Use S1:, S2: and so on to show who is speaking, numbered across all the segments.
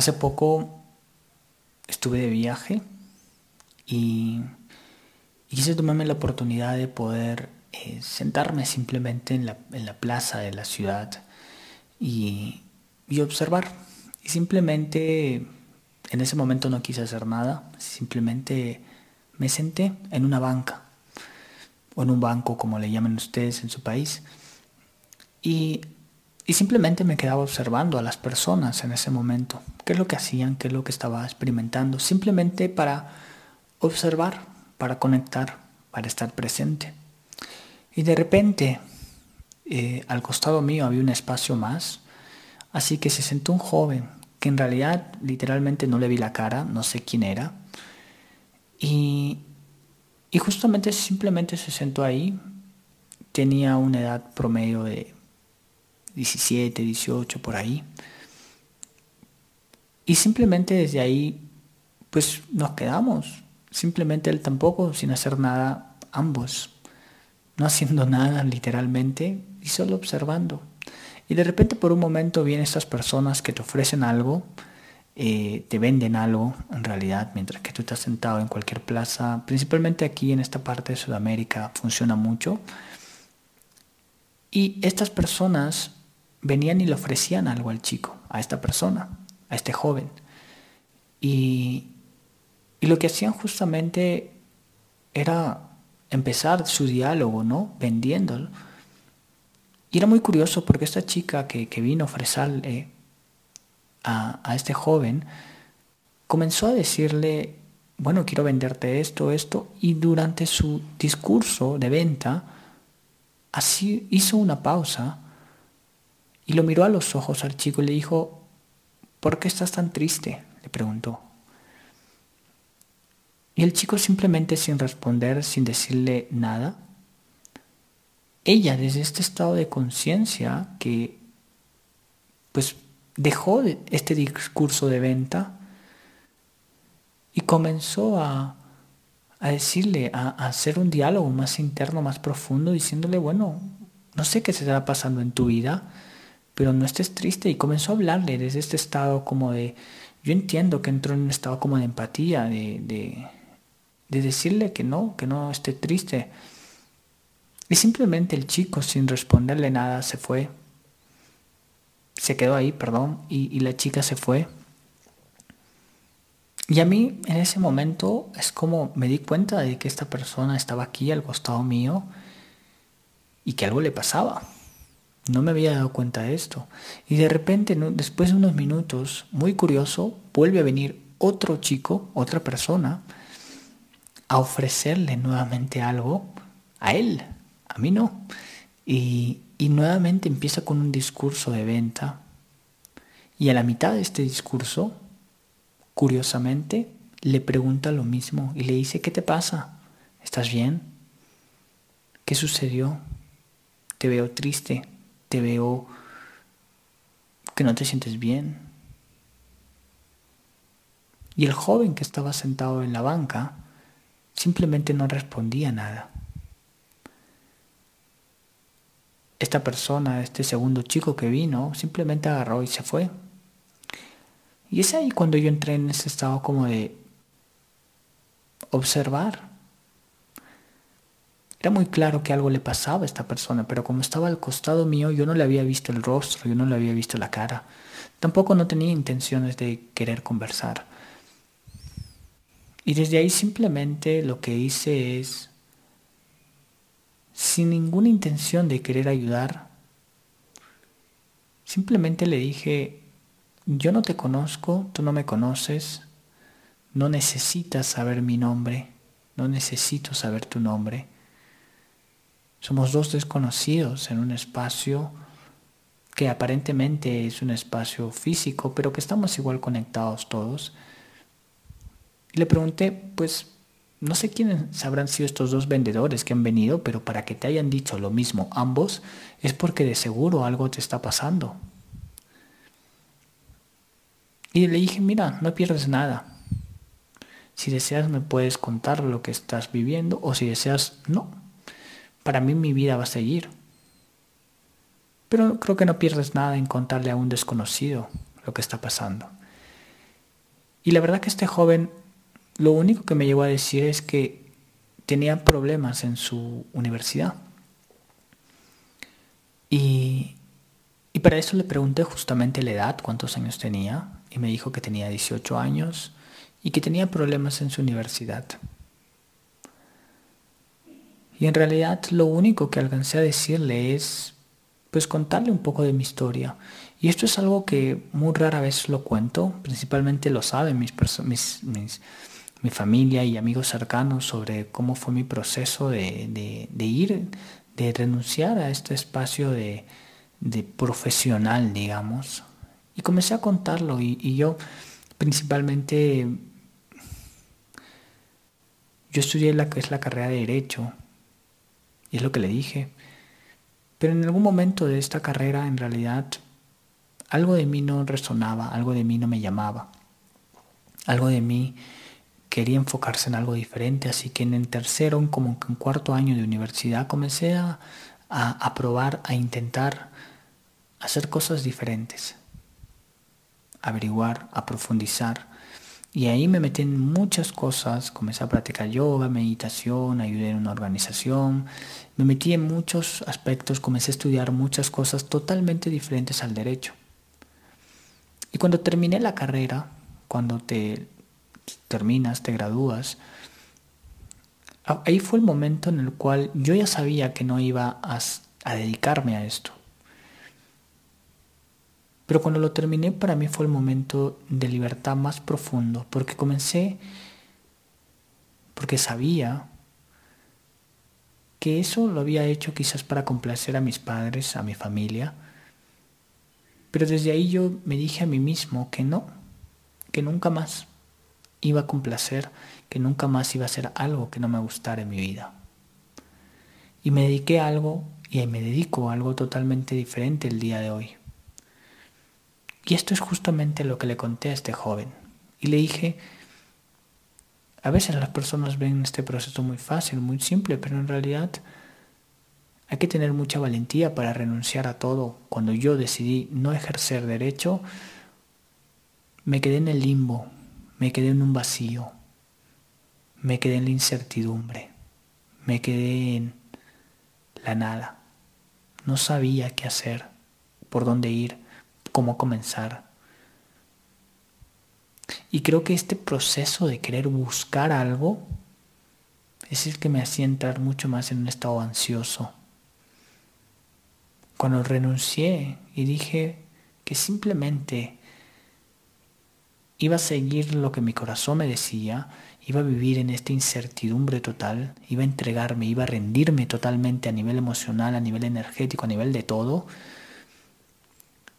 S1: hace poco estuve de viaje y, quise tomarme la oportunidad de poder eh, sentarme simplemente en la, en la, plaza de la ciudad y, y observar. Y simplemente en ese momento no quise hacer nada, simplemente me senté en una banca o en un banco como le llaman ustedes en su país y, y simplemente me quedaba observando a las personas en ese momento, qué es lo que hacían, qué es lo que estaba experimentando, simplemente para observar, para conectar, para estar presente. Y de repente, eh, al costado mío había un espacio más, así que se sentó un joven, que en realidad literalmente no le vi la cara, no sé quién era, y, y justamente simplemente se sentó ahí, tenía una edad promedio de 17, 18, por ahí. Y simplemente desde ahí, pues nos quedamos. Simplemente él tampoco, sin hacer nada, ambos. No haciendo nada literalmente y solo observando. Y de repente por un momento vienen estas personas que te ofrecen algo, eh, te venden algo en realidad, mientras que tú estás sentado en cualquier plaza, principalmente aquí en esta parte de Sudamérica funciona mucho. Y estas personas venían y le ofrecían algo al chico, a esta persona, a este joven. Y, y lo que hacían justamente era empezar su diálogo, ¿no? Vendiéndolo. Y era muy curioso porque esta chica que, que vino a ofrecerle a, a, este joven comenzó a decirle, bueno, quiero venderte esto, esto, y durante su discurso de venta, así hizo una pausa y lo miró a los ojos al chico y le dijo, ¿por qué estás tan triste? le preguntó. Y el chico simplemente sin responder, sin decirle nada, ella desde este estado de conciencia que pues dejó este discurso de venta y comenzó a, a decirle, a, a, hacer un diálogo más interno, más profundo, diciéndole, bueno, no sé qué se está pasando en tu vida, pero no estés triste. Y comenzó a hablarle desde este estado como de, yo entiendo que entró en un estado como de empatía, de, de, de decirle que no, que no esté triste. Y simplemente el chico, sin responderle nada, se fue. Se quedó ahí, perdón, y, y la chica se fue. Y a mí en ese momento es como me di cuenta de que esta persona estaba aquí al costado mío y que algo le pasaba. No me había dado cuenta de esto. Y de repente, después de unos minutos, muy curioso, vuelve a venir otro chico, otra persona, a ofrecerle nuevamente algo a él, a mí no. Y, y nuevamente empieza con un discurso de venta. Y a la mitad de este discurso, curiosamente, le pregunta lo mismo y le dice, ¿qué te pasa? ¿Estás bien? ¿Qué sucedió? Te veo triste te veo que no te sientes bien. Y el joven que estaba sentado en la banca simplemente no respondía nada. Esta persona, este segundo chico que vino, simplemente agarró y se fue. Y es ahí cuando yo entré en ese estado como de observar era muy claro que algo le pasaba a esta persona, pero como estaba al costado mío, yo no le había visto el rostro, yo no le había visto la cara. Tampoco no tenía intenciones de querer conversar. Y desde ahí simplemente lo que hice es, sin ninguna intención de querer ayudar, simplemente le dije, yo no te conozco, tú no me conoces, no necesitas saber mi nombre, no necesito saber tu nombre somos dos desconocidos en un espacio que aparentemente es un espacio físico, pero que estamos igual conectados todos. Le pregunté, pues, no sé quiénes habrán sido estos dos vendedores que han venido, pero para que te hayan dicho lo mismo ambos, es porque de seguro algo te está pasando. Y le dije, mira, no pierdes nada. Si deseas me puedes contar lo que estás viviendo o si deseas, no, para mí mi vida va a seguir. Pero creo que no pierdes nada en contarle a un desconocido lo que está pasando. Y la verdad que este joven lo único que me llegó a decir es que tenía problemas en su universidad. Y, y para eso le pregunté justamente la edad, cuántos años tenía, y me dijo que tenía 18 años y que tenía problemas en su universidad. Y en realidad lo único que alcancé a decirle es, pues contarle un poco de mi historia. Y esto es algo que muy rara vez lo cuento, principalmente lo saben mi familia y amigos cercanos sobre cómo fue mi proceso de, de, ir, de renunciar a este espacio de, de, profesional, digamos. Y comencé a contarlo y, y yo principalmente, yo estudié la que es la carrera de derecho y es lo que le dije. Pero en algún momento de esta carrera, en realidad, algo de mí no resonaba, algo de mí no me llamaba. Algo de mí quería enfocarse en algo diferente, así que en el tercero, como en cuarto año de universidad, comencé a, a probar, a intentar hacer cosas diferentes, averiguar, a profundizar y ahí me metí en muchas cosas, comencé a practicar yoga, meditación, ayudé en una organización, me metí en muchos aspectos, comencé a estudiar muchas cosas totalmente diferentes al derecho. Y cuando terminé la carrera, cuando te terminas, te gradúas, ahí fue el momento en el cual yo ya sabía que no iba a, a dedicarme a esto. Pero cuando lo terminé para mí fue el momento de libertad más profundo, porque comencé, porque sabía que eso lo había hecho quizás para complacer a mis padres, a mi familia, pero desde ahí yo me dije a mí mismo que no, que nunca más iba a complacer, que nunca más iba a hacer algo que no me gustara en mi vida. Y me dediqué a algo y me dedico a algo totalmente diferente el día de hoy. Y esto es justamente lo que le conté a este joven. Y le dije, a veces las personas ven este proceso muy fácil, muy simple, pero en realidad hay que tener mucha valentía para renunciar a todo. Cuando yo decidí no ejercer derecho, me quedé en el limbo, me quedé en un vacío, me quedé en la incertidumbre, me quedé en la nada. No sabía qué hacer, por dónde ir cómo comenzar. Y creo que este proceso de querer buscar algo es el que me hacía entrar mucho más en un estado ansioso. Cuando renuncié y dije que simplemente iba a seguir lo que mi corazón me decía, iba a vivir en esta incertidumbre total, iba a entregarme, iba a rendirme totalmente a nivel emocional, a nivel energético, a nivel de todo,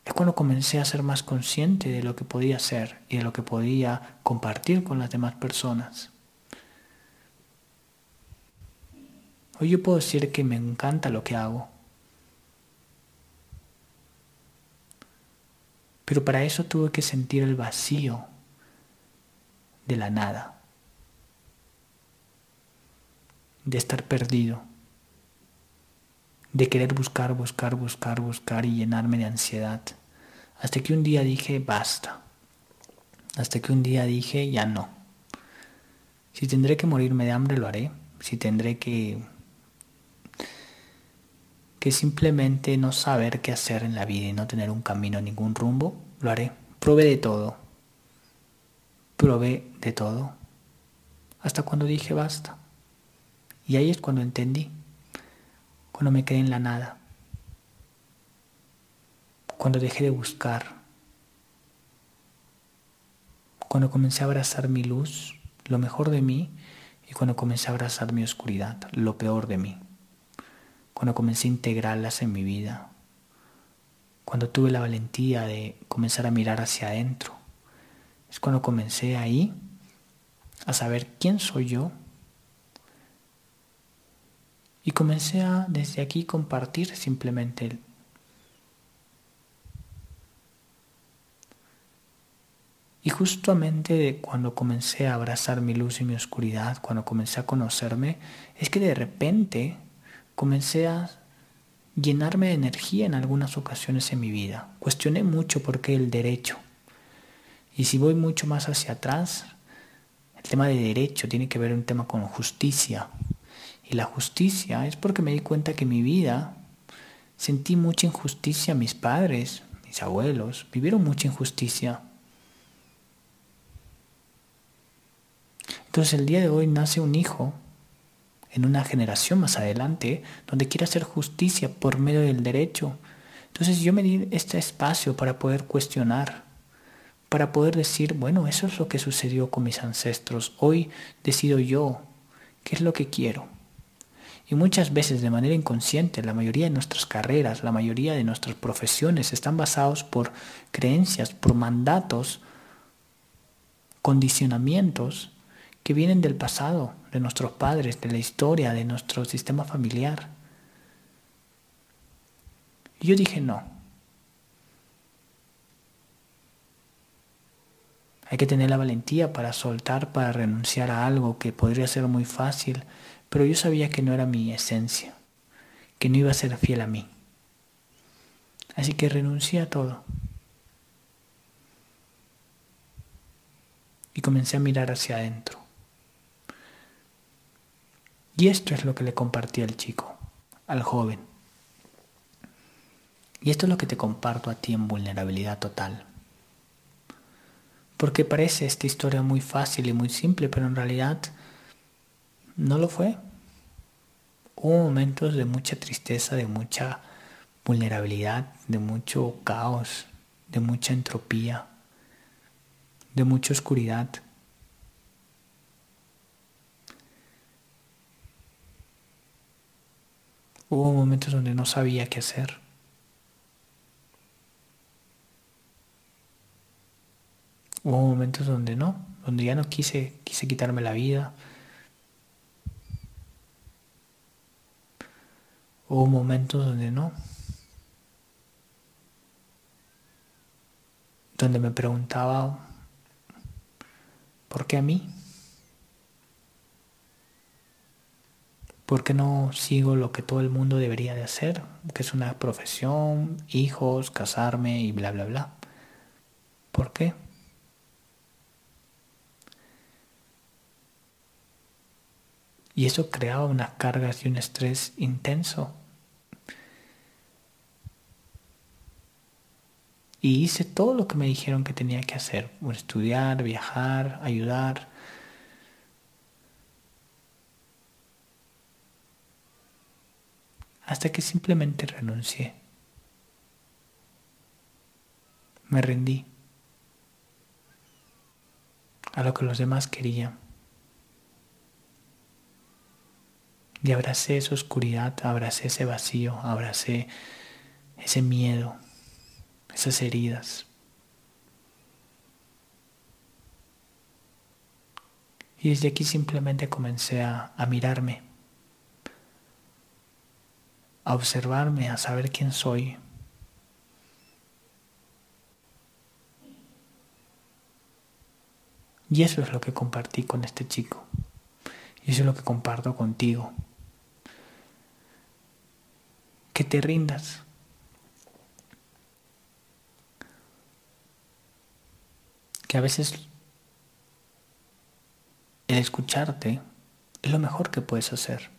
S1: es cuando comencé a ser más consciente de lo que podía hacer y de lo que podía compartir con las demás personas. Hoy yo puedo decir que me encanta lo que hago. Pero para eso tuve que sentir el vacío de la nada, de estar perdido de querer buscar, buscar, buscar, buscar y llenarme de ansiedad. Hasta que un día dije, basta. Hasta que un día dije, ya no. Si tendré que morirme de hambre, lo haré. Si tendré que que simplemente no saber qué hacer en la vida y no tener un camino, ningún rumbo, lo haré. Probé de todo. Probé de todo. Hasta cuando dije basta. Y ahí es cuando entendí cuando me quedé en la nada, cuando dejé de buscar, cuando comencé a abrazar mi luz, lo mejor de mí, y cuando comencé a abrazar mi oscuridad, lo peor de mí, cuando comencé a integrarlas en mi vida, cuando tuve la valentía de comenzar a mirar hacia adentro, es cuando comencé ahí a saber quién soy yo y comencé a desde aquí compartir simplemente Y justamente cuando comencé a abrazar mi luz y mi oscuridad, cuando comencé a conocerme, es que de repente comencé a llenarme de energía en algunas ocasiones en mi vida. Cuestioné mucho por qué el derecho. Y si voy mucho más hacia atrás, el tema de derecho tiene que ver un tema con justicia. Y la justicia es porque me di cuenta que mi vida sentí mucha injusticia. Mis padres, mis abuelos, vivieron mucha injusticia. Entonces el día de hoy nace un hijo en una generación más adelante donde quiere hacer justicia por medio del derecho. Entonces yo me di este espacio para poder cuestionar, para poder decir, bueno, eso es lo que sucedió con mis ancestros. Hoy decido yo qué es lo que quiero. Y muchas veces de manera inconsciente, la mayoría de nuestras carreras, la mayoría de nuestras profesiones están basados por creencias, por mandatos, condicionamientos que vienen del pasado, de nuestros padres, de la historia, de nuestro sistema familiar. Y yo dije, no, Hay que tener la valentía para soltar, para renunciar a algo que podría ser muy fácil, pero yo sabía que no era mi esencia, que no iba a ser fiel a mí. Así que renuncié a todo. Y comencé a mirar hacia adentro. Y esto es lo que le compartí al chico, al joven. Y esto es lo que te comparto a ti en vulnerabilidad total. Porque parece esta historia muy fácil y muy simple, pero en realidad no lo fue. Hubo momentos de mucha tristeza, de mucha vulnerabilidad, de mucho caos, de mucha entropía, de mucha oscuridad. Hubo momentos donde no sabía qué hacer. Hubo momentos donde no, donde ya no quise, quise quitarme la vida. Hubo momentos donde no. Donde me preguntaba, ¿por qué a mí? ¿Por qué no sigo lo que todo el mundo debería de hacer? Que es una profesión, hijos, casarme y bla, bla, bla. ¿Por qué? Y eso creaba unas cargas y un estrés intenso. Y hice todo lo que me dijeron que tenía que hacer. Estudiar, viajar, ayudar. Hasta que simplemente renuncié. Me rendí a lo que los demás querían. Y abracé esa oscuridad, abracé ese vacío, abracé ese miedo, esas heridas. Y desde aquí simplemente comencé a, mirarme, a observarme, a saber quién soy. Y eso es lo que compartí con este chico. Y eso es lo que comparto contigo que te rindas. Que a veces el escucharte es lo mejor que puedes hacer.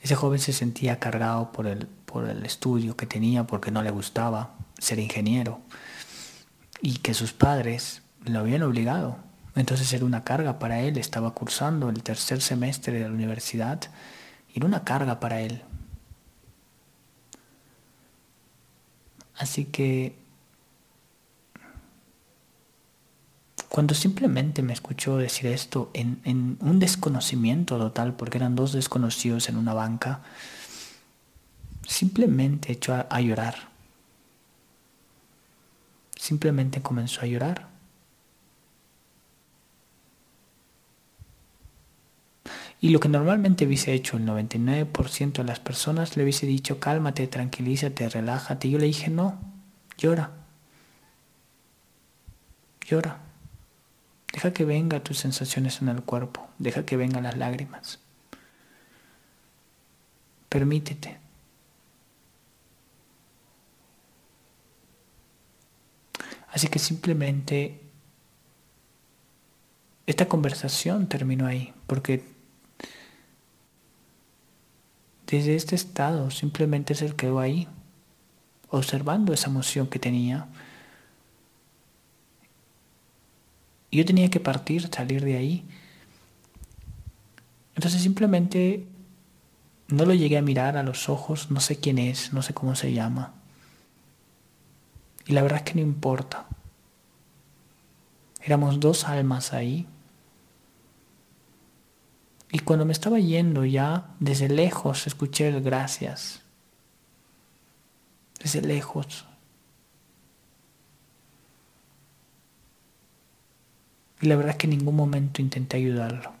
S1: Ese joven se sentía cargado por el, por el estudio que tenía porque no le gustaba ser ingeniero y que sus padres lo habían obligado entonces era una carga para él, estaba cursando el tercer semestre de la universidad, y era una carga para él. Así que cuando simplemente me escuchó decir esto en, un desconocimiento total, porque eran dos desconocidos en una banca, simplemente echó a, a llorar. Simplemente comenzó a llorar. Y lo que normalmente hubiese hecho el 99% de las personas, le hubiese dicho, cálmate, tranquilízate, relájate. Y yo le dije, no, llora. Llora. Deja que venga tus sensaciones en el cuerpo. Deja que vengan las lágrimas. Permítete. Así que simplemente esta conversación terminó ahí, porque desde este estado simplemente se quedó ahí, observando esa emoción que tenía. Yo tenía que partir, salir de ahí. Entonces simplemente no lo llegué a mirar a los ojos, no sé quién es, no sé cómo se llama. Y la verdad es que no importa. Éramos dos almas ahí. Y cuando me estaba yendo ya, desde lejos escuché el gracias. Desde lejos. Y la verdad es que en ningún momento intenté ayudarlo.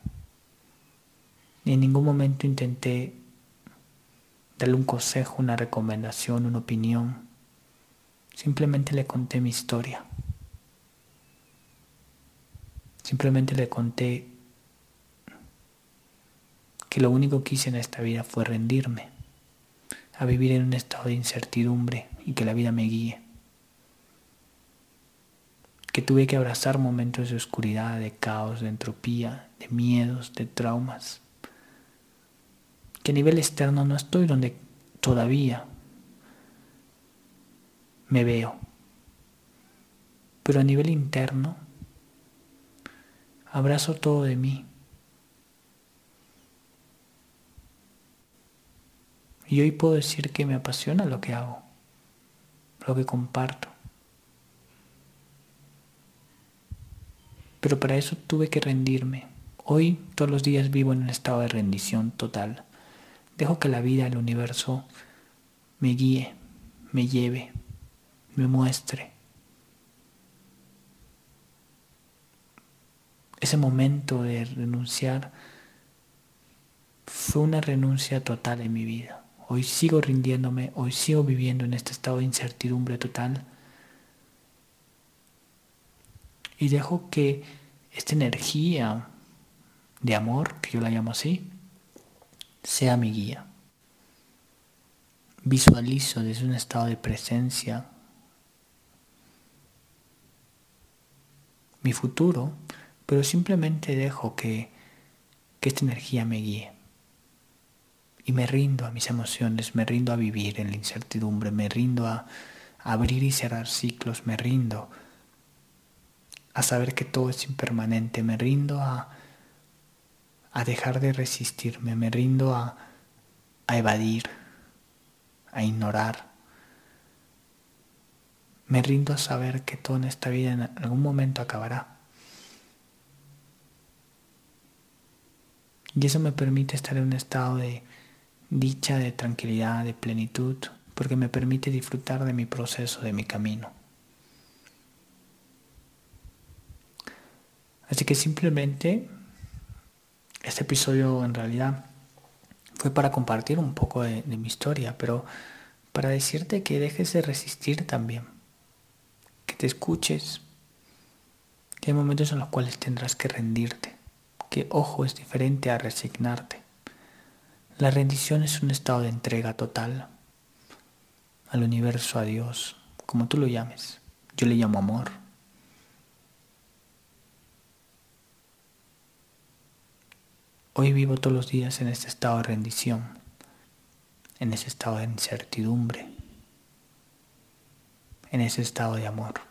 S1: Ni en ningún momento intenté darle un consejo, una recomendación, una opinión. Simplemente le conté mi historia. Simplemente le conté que lo único que hice en esta vida fue rendirme, a vivir en un estado de incertidumbre y que la vida me guíe. Que tuve que abrazar momentos de oscuridad, de caos, de entropía, de miedos, de traumas que a nivel externo no estoy donde todavía me veo. Pero a nivel interno, abrazo todo de mí. Y hoy puedo decir que me apasiona lo que hago, lo que comparto. Pero para eso tuve que rendirme. Hoy todos los días vivo en un estado de rendición total. Dejo que la vida, el universo, me guíe, me lleve, me muestre. Ese momento de renunciar fue una renuncia total en mi vida. Hoy sigo rindiéndome, hoy sigo viviendo en este estado de incertidumbre total. Y dejo que esta energía de amor, que yo la llamo así, sea mi guía. Visualizo desde un estado de presencia mi futuro, pero simplemente dejo que, que esta energía me guíe. Y me rindo a mis emociones, me rindo a vivir en la incertidumbre, me rindo a, abrir y cerrar ciclos, me rindo a saber que todo es impermanente, me rindo a, a dejar de resistirme, me rindo a, a evadir, a ignorar. Me rindo a saber que todo en esta vida en algún momento acabará. Y eso me permite estar en un estado de dicha, de tranquilidad, de plenitud, porque me permite disfrutar de mi proceso, de mi camino. Así que simplemente este episodio en realidad fue para compartir un poco de, mi historia, pero para decirte que dejes de resistir también, que te escuches, que hay momentos en los cuales tendrás que rendirte, que ojo es diferente a resignarte. La rendición es un estado de entrega total al universo, a Dios, como tú lo llames. Yo le llamo amor. Hoy vivo todos los días en este estado de rendición, en ese estado de incertidumbre, en ese estado de amor.